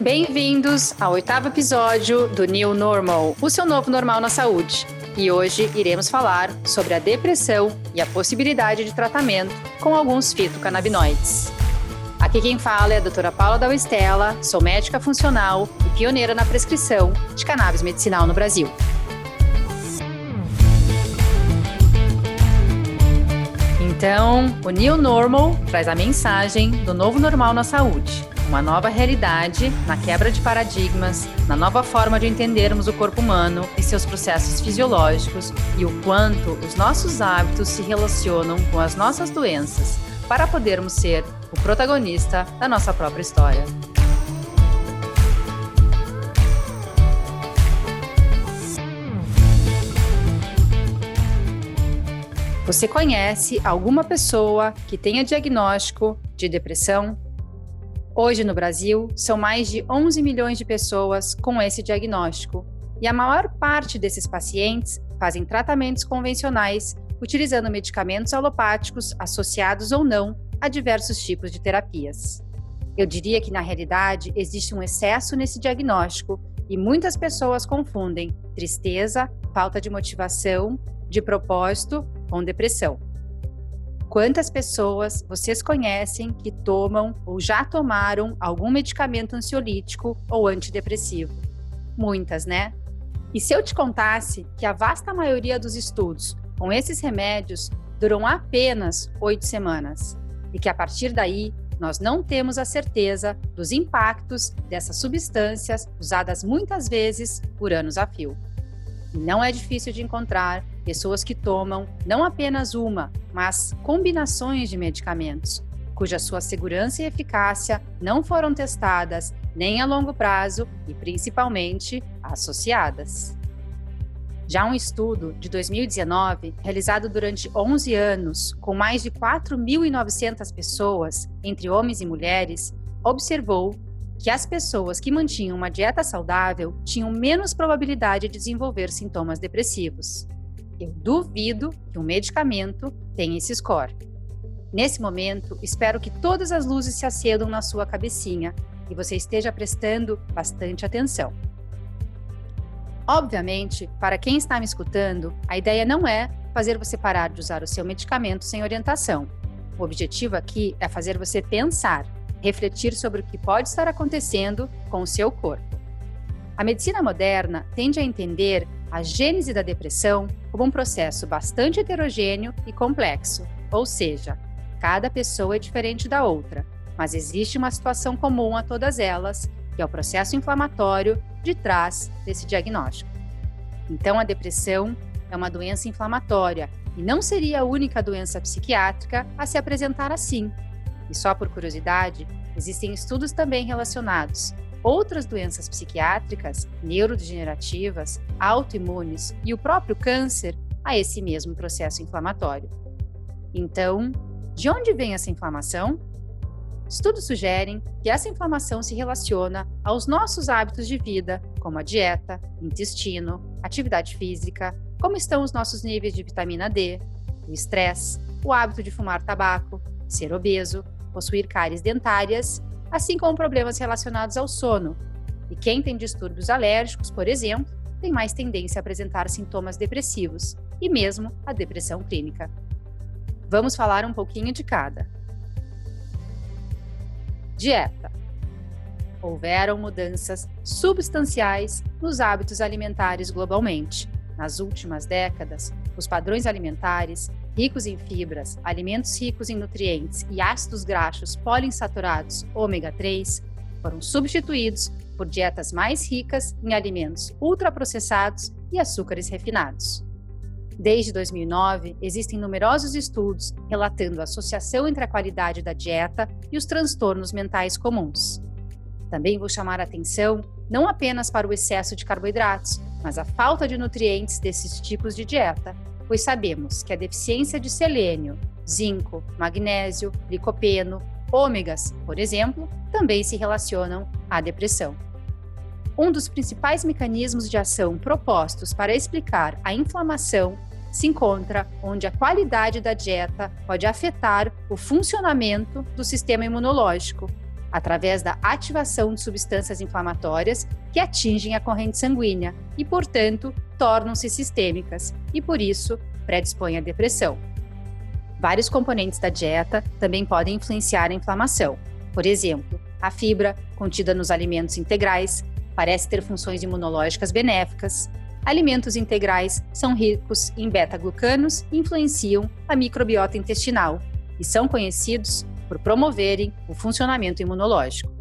Bem-vindos ao oitavo episódio do New Normal, o seu novo normal na saúde. E hoje iremos falar sobre a depressão e a possibilidade de tratamento com alguns fitocannabinoides. Aqui quem fala é a doutora Paula da Estela, sou médica funcional e pioneira na prescrição de cannabis medicinal no Brasil. Então, o New Normal traz a mensagem do novo normal na saúde uma nova realidade na quebra de paradigmas, na nova forma de entendermos o corpo humano e seus processos fisiológicos e o quanto os nossos hábitos se relacionam com as nossas doenças para podermos ser o protagonista da nossa própria história. Você conhece alguma pessoa que tenha diagnóstico de depressão, Hoje no Brasil, são mais de 11 milhões de pessoas com esse diagnóstico, e a maior parte desses pacientes fazem tratamentos convencionais utilizando medicamentos alopáticos associados ou não a diversos tipos de terapias. Eu diria que na realidade existe um excesso nesse diagnóstico e muitas pessoas confundem tristeza, falta de motivação, de propósito com depressão. Quantas pessoas vocês conhecem que tomam ou já tomaram algum medicamento ansiolítico ou antidepressivo? Muitas, né? E se eu te contasse que a vasta maioria dos estudos com esses remédios duram apenas oito semanas e que a partir daí nós não temos a certeza dos impactos dessas substâncias usadas muitas vezes por anos a fio. E não é difícil de encontrar pessoas que tomam não apenas uma, mas combinações de medicamentos, cuja sua segurança e eficácia não foram testadas nem a longo prazo e principalmente associadas. Já um estudo de 2019, realizado durante 11 anos, com mais de 4.900 pessoas, entre homens e mulheres, observou que as pessoas que mantinham uma dieta saudável tinham menos probabilidade de desenvolver sintomas depressivos. Eu duvido que um medicamento tenha esse score. Nesse momento, espero que todas as luzes se acendam na sua cabecinha e você esteja prestando bastante atenção. Obviamente, para quem está me escutando, a ideia não é fazer você parar de usar o seu medicamento sem orientação. O objetivo aqui é fazer você pensar, refletir sobre o que pode estar acontecendo com o seu corpo. A medicina moderna tende a entender a gênese da depressão como um processo bastante heterogêneo e complexo, ou seja, cada pessoa é diferente da outra, mas existe uma situação comum a todas elas, que é o processo inflamatório de trás desse diagnóstico. Então, a depressão é uma doença inflamatória e não seria a única doença psiquiátrica a se apresentar assim. E só por curiosidade, existem estudos também relacionados outras doenças psiquiátricas, neurodegenerativas, autoimunes e o próprio câncer a esse mesmo processo inflamatório. Então, de onde vem essa inflamação? Estudos sugerem que essa inflamação se relaciona aos nossos hábitos de vida, como a dieta, intestino, atividade física, como estão os nossos níveis de vitamina D, o estresse, o hábito de fumar tabaco, ser obeso, possuir cáries dentárias assim como problemas relacionados ao sono. E quem tem distúrbios alérgicos, por exemplo, tem mais tendência a apresentar sintomas depressivos e mesmo a depressão clínica. Vamos falar um pouquinho de cada. Dieta. Houveram mudanças substanciais nos hábitos alimentares globalmente. Nas últimas décadas, os padrões alimentares ricos em fibras, alimentos ricos em nutrientes e ácidos graxos poliinsaturados ômega 3 foram substituídos por dietas mais ricas em alimentos ultraprocessados e açúcares refinados. Desde 2009, existem numerosos estudos relatando a associação entre a qualidade da dieta e os transtornos mentais comuns. Também vou chamar a atenção não apenas para o excesso de carboidratos, mas a falta de nutrientes desses tipos de dieta, pois sabemos que a deficiência de selênio, zinco, magnésio, licopeno, ômegas, por exemplo, também se relacionam à depressão. Um dos principais mecanismos de ação propostos para explicar a inflamação se encontra onde a qualidade da dieta pode afetar o funcionamento do sistema imunológico, através da ativação de substâncias inflamatórias que atingem a corrente sanguínea e, portanto, tornam-se sistêmicas e, por isso, predispõem à depressão. Vários componentes da dieta também podem influenciar a inflamação. Por exemplo, a fibra, contida nos alimentos integrais, parece ter funções imunológicas benéficas. Alimentos integrais são ricos em beta-glucanos e influenciam a microbiota intestinal e são conhecidos por promoverem o funcionamento imunológico.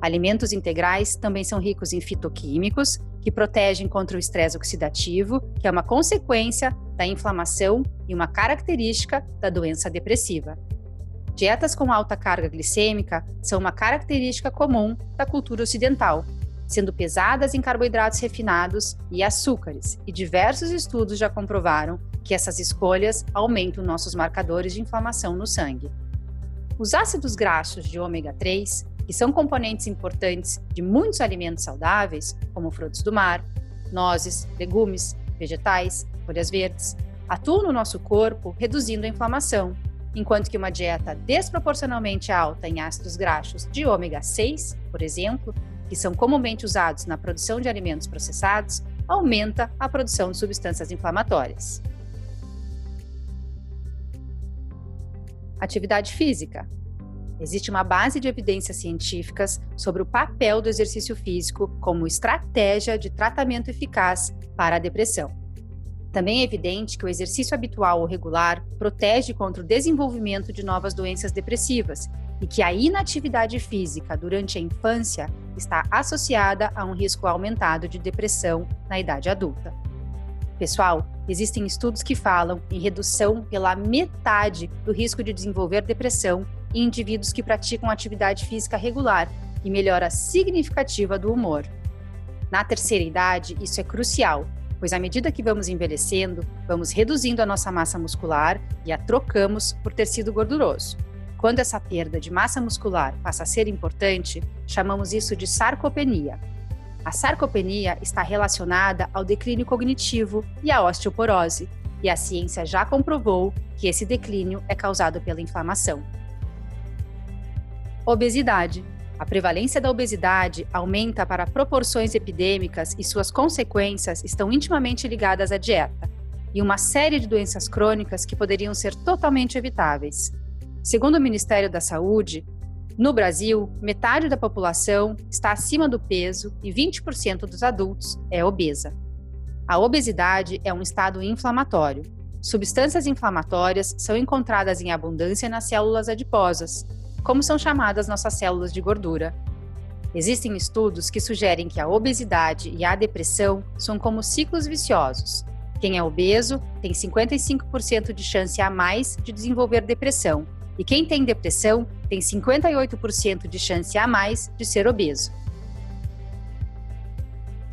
Alimentos integrais também são ricos em fitoquímicos, que protegem contra o estresse oxidativo, que é uma consequência da inflamação e uma característica da doença depressiva. Dietas com alta carga glicêmica são uma característica comum da cultura ocidental, sendo pesadas em carboidratos refinados e açúcares, e diversos estudos já comprovaram que essas escolhas aumentam nossos marcadores de inflamação no sangue. Os ácidos graxos de ômega 3, que são componentes importantes de muitos alimentos saudáveis, como frutos do mar, nozes, legumes, vegetais, folhas verdes, atuam no nosso corpo reduzindo a inflamação, enquanto que uma dieta desproporcionalmente alta em ácidos graxos de ômega 6, por exemplo, que são comumente usados na produção de alimentos processados, aumenta a produção de substâncias inflamatórias. Atividade física. Existe uma base de evidências científicas sobre o papel do exercício físico como estratégia de tratamento eficaz para a depressão. Também é evidente que o exercício habitual ou regular protege contra o desenvolvimento de novas doenças depressivas e que a inatividade física durante a infância está associada a um risco aumentado de depressão na idade adulta. Pessoal, existem estudos que falam em redução pela metade do risco de desenvolver depressão em indivíduos que praticam atividade física regular e melhora significativa do humor. Na terceira idade, isso é crucial, pois à medida que vamos envelhecendo, vamos reduzindo a nossa massa muscular e a trocamos por tecido gorduroso. Quando essa perda de massa muscular passa a ser importante, chamamos isso de sarcopenia. A sarcopenia está relacionada ao declínio cognitivo e à osteoporose, e a ciência já comprovou que esse declínio é causado pela inflamação. Obesidade. A prevalência da obesidade aumenta para proporções epidêmicas e suas consequências estão intimamente ligadas à dieta e uma série de doenças crônicas que poderiam ser totalmente evitáveis. Segundo o Ministério da Saúde, no Brasil, metade da população está acima do peso e 20% dos adultos é obesa. A obesidade é um estado inflamatório. Substâncias inflamatórias são encontradas em abundância nas células adiposas, como são chamadas nossas células de gordura. Existem estudos que sugerem que a obesidade e a depressão são como ciclos viciosos. Quem é obeso tem 55% de chance a mais de desenvolver depressão e quem tem depressão tem 58% de chance a mais de ser obeso.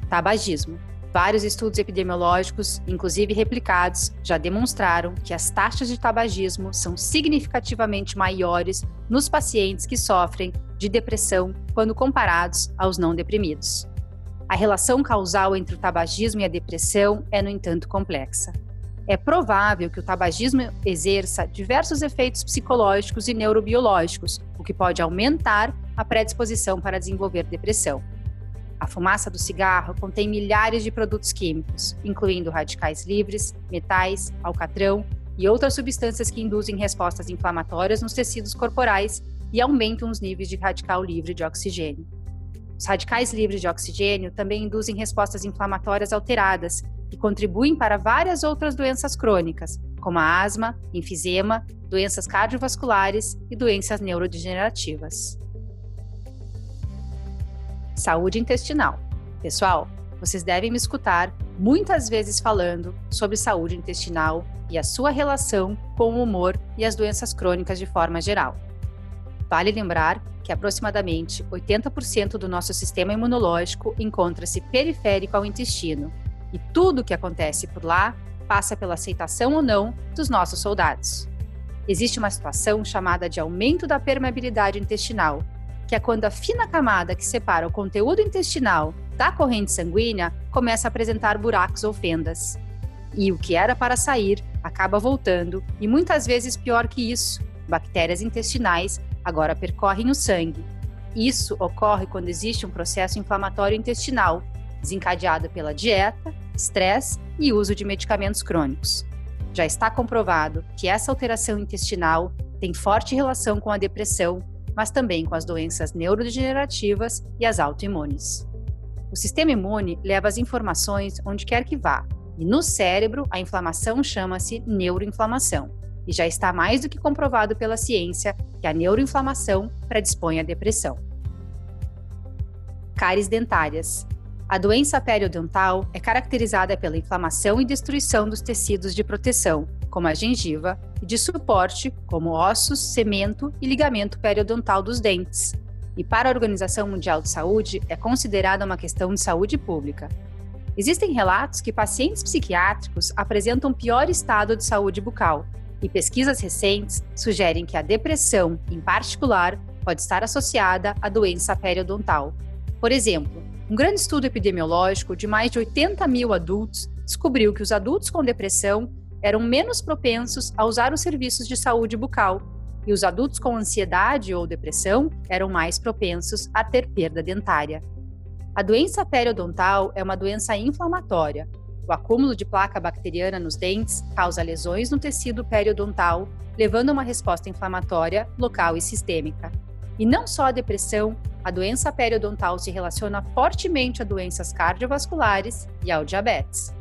Tabagismo. Vários estudos epidemiológicos, inclusive replicados, já demonstraram que as taxas de tabagismo são significativamente maiores nos pacientes que sofrem de depressão quando comparados aos não deprimidos. A relação causal entre o tabagismo e a depressão é, no entanto, complexa é provável que o tabagismo exerça diversos efeitos psicológicos e neurobiológicos, o que pode aumentar a predisposição para desenvolver depressão. A fumaça do cigarro contém milhares de produtos químicos, incluindo radicais livres, metais, alcatrão e outras substâncias que induzem respostas inflamatórias nos tecidos corporais e aumentam os níveis de radical livre de oxigênio. Os radicais livres de oxigênio também induzem respostas inflamatórias alteradas que contribuem para várias outras doenças crônicas, como a asma, enfisema, doenças cardiovasculares e doenças neurodegenerativas. Saúde intestinal. Pessoal, vocês devem me escutar muitas vezes falando sobre saúde intestinal e a sua relação com o humor e as doenças crônicas de forma geral. Vale lembrar que aproximadamente 80% do nosso sistema imunológico encontra-se periférico ao intestino e tudo o que acontece por lá passa pela aceitação ou não dos nossos soldados. Existe uma situação chamada de aumento da permeabilidade intestinal, que é quando a fina camada que separa o conteúdo intestinal da corrente sanguínea começa a apresentar buracos ou fendas. E o que era para sair acaba voltando, e muitas vezes pior que isso, bactérias intestinais agora percorrem o sangue. Isso ocorre quando existe um processo inflamatório intestinal, desencadeado pela dieta, estresse e uso de medicamentos crônicos. Já está comprovado que essa alteração intestinal tem forte relação com a depressão, mas também com as doenças neurodegenerativas e as autoimunes. O sistema imune leva as informações onde quer que vá, e no cérebro a inflamação chama-se neuroinflamação. E já está mais do que comprovado pela ciência que a neuroinflamação predispõe à depressão. Cáries dentárias. A doença periodontal é caracterizada pela inflamação e destruição dos tecidos de proteção, como a gengiva, e de suporte, como ossos, cemento e ligamento periodontal dos dentes. E para a Organização Mundial de Saúde, é considerada uma questão de saúde pública. Existem relatos que pacientes psiquiátricos apresentam pior estado de saúde bucal, e pesquisas recentes sugerem que a depressão, em particular, pode estar associada à doença periodontal. Por exemplo, um grande estudo epidemiológico de mais de 80 mil adultos descobriu que os adultos com depressão eram menos propensos a usar os serviços de saúde bucal e os adultos com ansiedade ou depressão eram mais propensos a ter perda dentária. A doença periodontal é uma doença inflamatória. O acúmulo de placa bacteriana nos dentes causa lesões no tecido periodontal, levando a uma resposta inflamatória local e sistêmica. E não só a depressão, a doença periodontal se relaciona fortemente a doenças cardiovasculares e ao diabetes.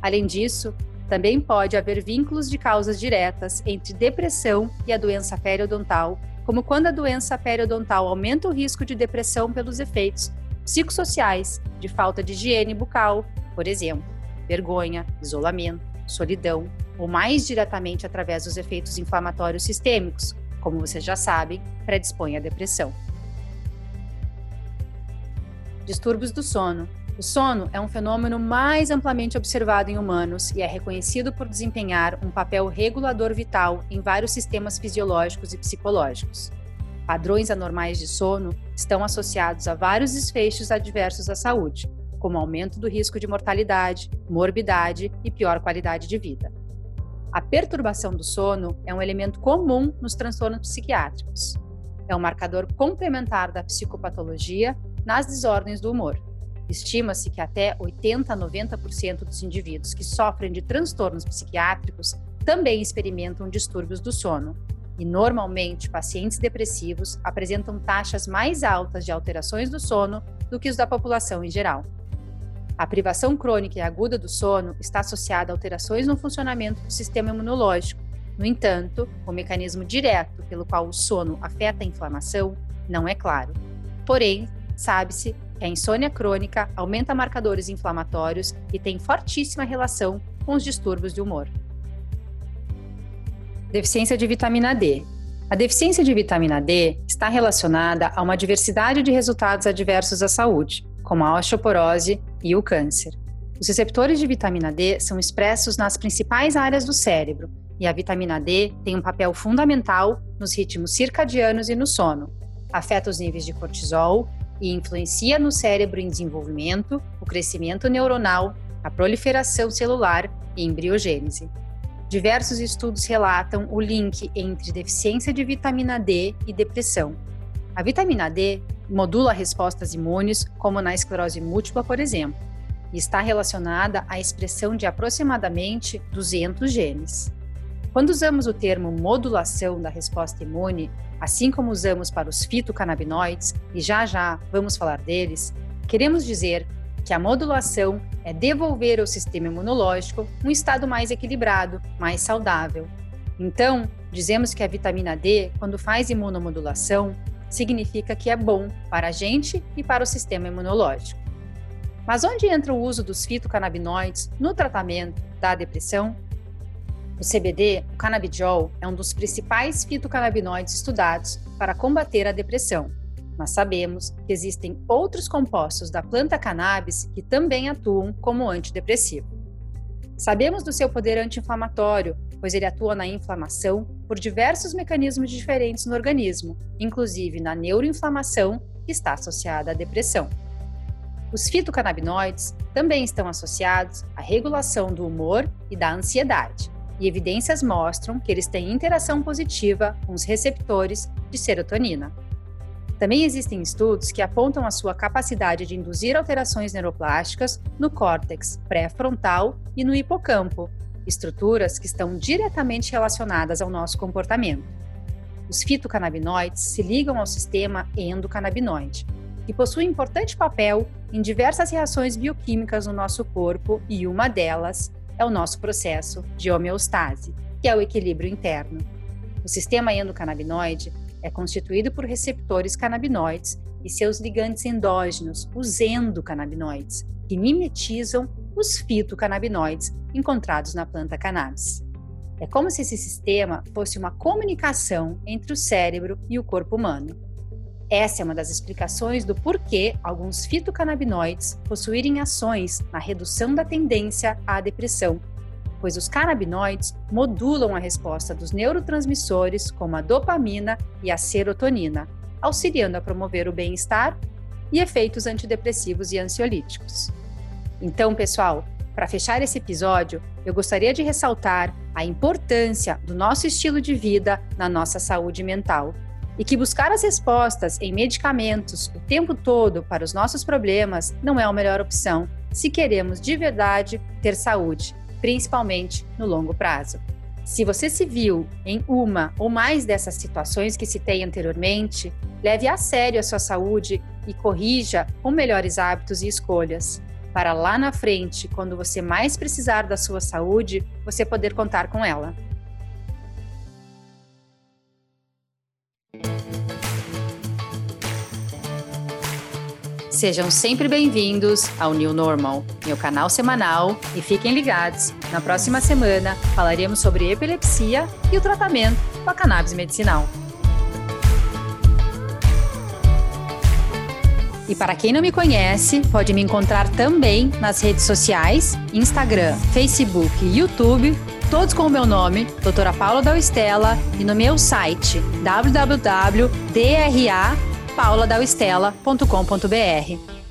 Além disso, também pode haver vínculos de causas diretas entre depressão e a doença periodontal, como quando a doença periodontal aumenta o risco de depressão pelos efeitos psicossociais de falta de higiene bucal, por exemplo, vergonha, isolamento, solidão, ou mais diretamente através dos efeitos inflamatórios sistêmicos, como vocês já sabem, predispõe à depressão. Distúrbios do sono. O sono é um fenômeno mais amplamente observado em humanos e é reconhecido por desempenhar um papel regulador vital em vários sistemas fisiológicos e psicológicos. Padrões anormais de sono estão associados a vários desfechos adversos à saúde, como aumento do risco de mortalidade, morbidade e pior qualidade de vida. A perturbação do sono é um elemento comum nos transtornos psiquiátricos. É um marcador complementar da psicopatologia nas desordens do humor. Estima-se que até 80 a 90% dos indivíduos que sofrem de transtornos psiquiátricos também experimentam distúrbios do sono. E normalmente, pacientes depressivos apresentam taxas mais altas de alterações do sono do que os da população em geral. A privação crônica e aguda do sono está associada a alterações no funcionamento do sistema imunológico. No entanto, o mecanismo direto pelo qual o sono afeta a inflamação não é claro. Porém, sabe-se que a insônia crônica aumenta marcadores inflamatórios e tem fortíssima relação com os distúrbios de humor. Deficiência de vitamina D. A deficiência de vitamina D está relacionada a uma diversidade de resultados adversos à saúde, como a osteoporose e o câncer. Os receptores de vitamina D são expressos nas principais áreas do cérebro, e a vitamina D tem um papel fundamental nos ritmos circadianos e no sono. Afeta os níveis de cortisol e influencia no cérebro em desenvolvimento, o crescimento neuronal, a proliferação celular e embriogênese. Diversos estudos relatam o link entre deficiência de vitamina D e depressão. A vitamina D modula respostas imunes, como na esclerose múltipla, por exemplo, e está relacionada à expressão de aproximadamente 200 genes. Quando usamos o termo modulação da resposta imune, assim como usamos para os fitocannabinoides, e já já vamos falar deles, queremos dizer que a modulação é devolver ao sistema imunológico um estado mais equilibrado, mais saudável. Então, dizemos que a vitamina D, quando faz imunomodulação, significa que é bom para a gente e para o sistema imunológico. Mas onde entra o uso dos fitocannabinoides no tratamento da depressão? O CBD, o canabidiol, é um dos principais fitocannabinoides estudados para combater a depressão. Mas sabemos que existem outros compostos da planta cannabis que também atuam como antidepressivo. Sabemos do seu poder anti-inflamatório, pois ele atua na inflamação por diversos mecanismos diferentes no organismo, inclusive na neuroinflamação, que está associada à depressão. Os fitocannabinoides também estão associados à regulação do humor e da ansiedade, e evidências mostram que eles têm interação positiva com os receptores de serotonina. Também existem estudos que apontam a sua capacidade de induzir alterações neuroplásticas no córtex pré-frontal e no hipocampo, estruturas que estão diretamente relacionadas ao nosso comportamento. Os fitocannabinoides se ligam ao sistema endocannabinoide, que possui importante papel em diversas reações bioquímicas no nosso corpo e uma delas é o nosso processo de homeostase, que é o equilíbrio interno. O sistema endocannabinoide é constituído por receptores canabinoides e seus ligantes endógenos, os endocannabinoides, que mimetizam os fitocannabinoides encontrados na planta cannabis. É como se esse sistema fosse uma comunicação entre o cérebro e o corpo humano. Essa é uma das explicações do porquê alguns fitocannabinoides possuírem ações na redução da tendência à depressão, pois os canabinoides modulam a resposta dos neurotransmissores como a dopamina e a serotonina, auxiliando a promover o bem-estar e efeitos antidepressivos e ansiolíticos. Então, pessoal, para fechar esse episódio, eu gostaria de ressaltar a importância do nosso estilo de vida na nossa saúde mental e que buscar as respostas em medicamentos o tempo todo para os nossos problemas não é a melhor opção se queremos de verdade ter saúde, principalmente no longo prazo. Se você se viu em uma ou mais dessas situações que citei anteriormente, leve a sério a sua saúde e corrija com melhores hábitos e escolhas para lá na frente, quando você mais precisar da sua saúde, você poder contar com ela. Sejam sempre bem-vindos ao New Normal, meu canal semanal, e fiquem ligados. Na próxima semana falaremos sobre epilepsia e o tratamento com a cannabis medicinal. E para quem não me conhece, pode me encontrar também nas redes sociais, Instagram, Facebook e YouTube, todos com o meu nome, Doutora Paula Dalstella, e no meu site www.drapauladalstella.com.br.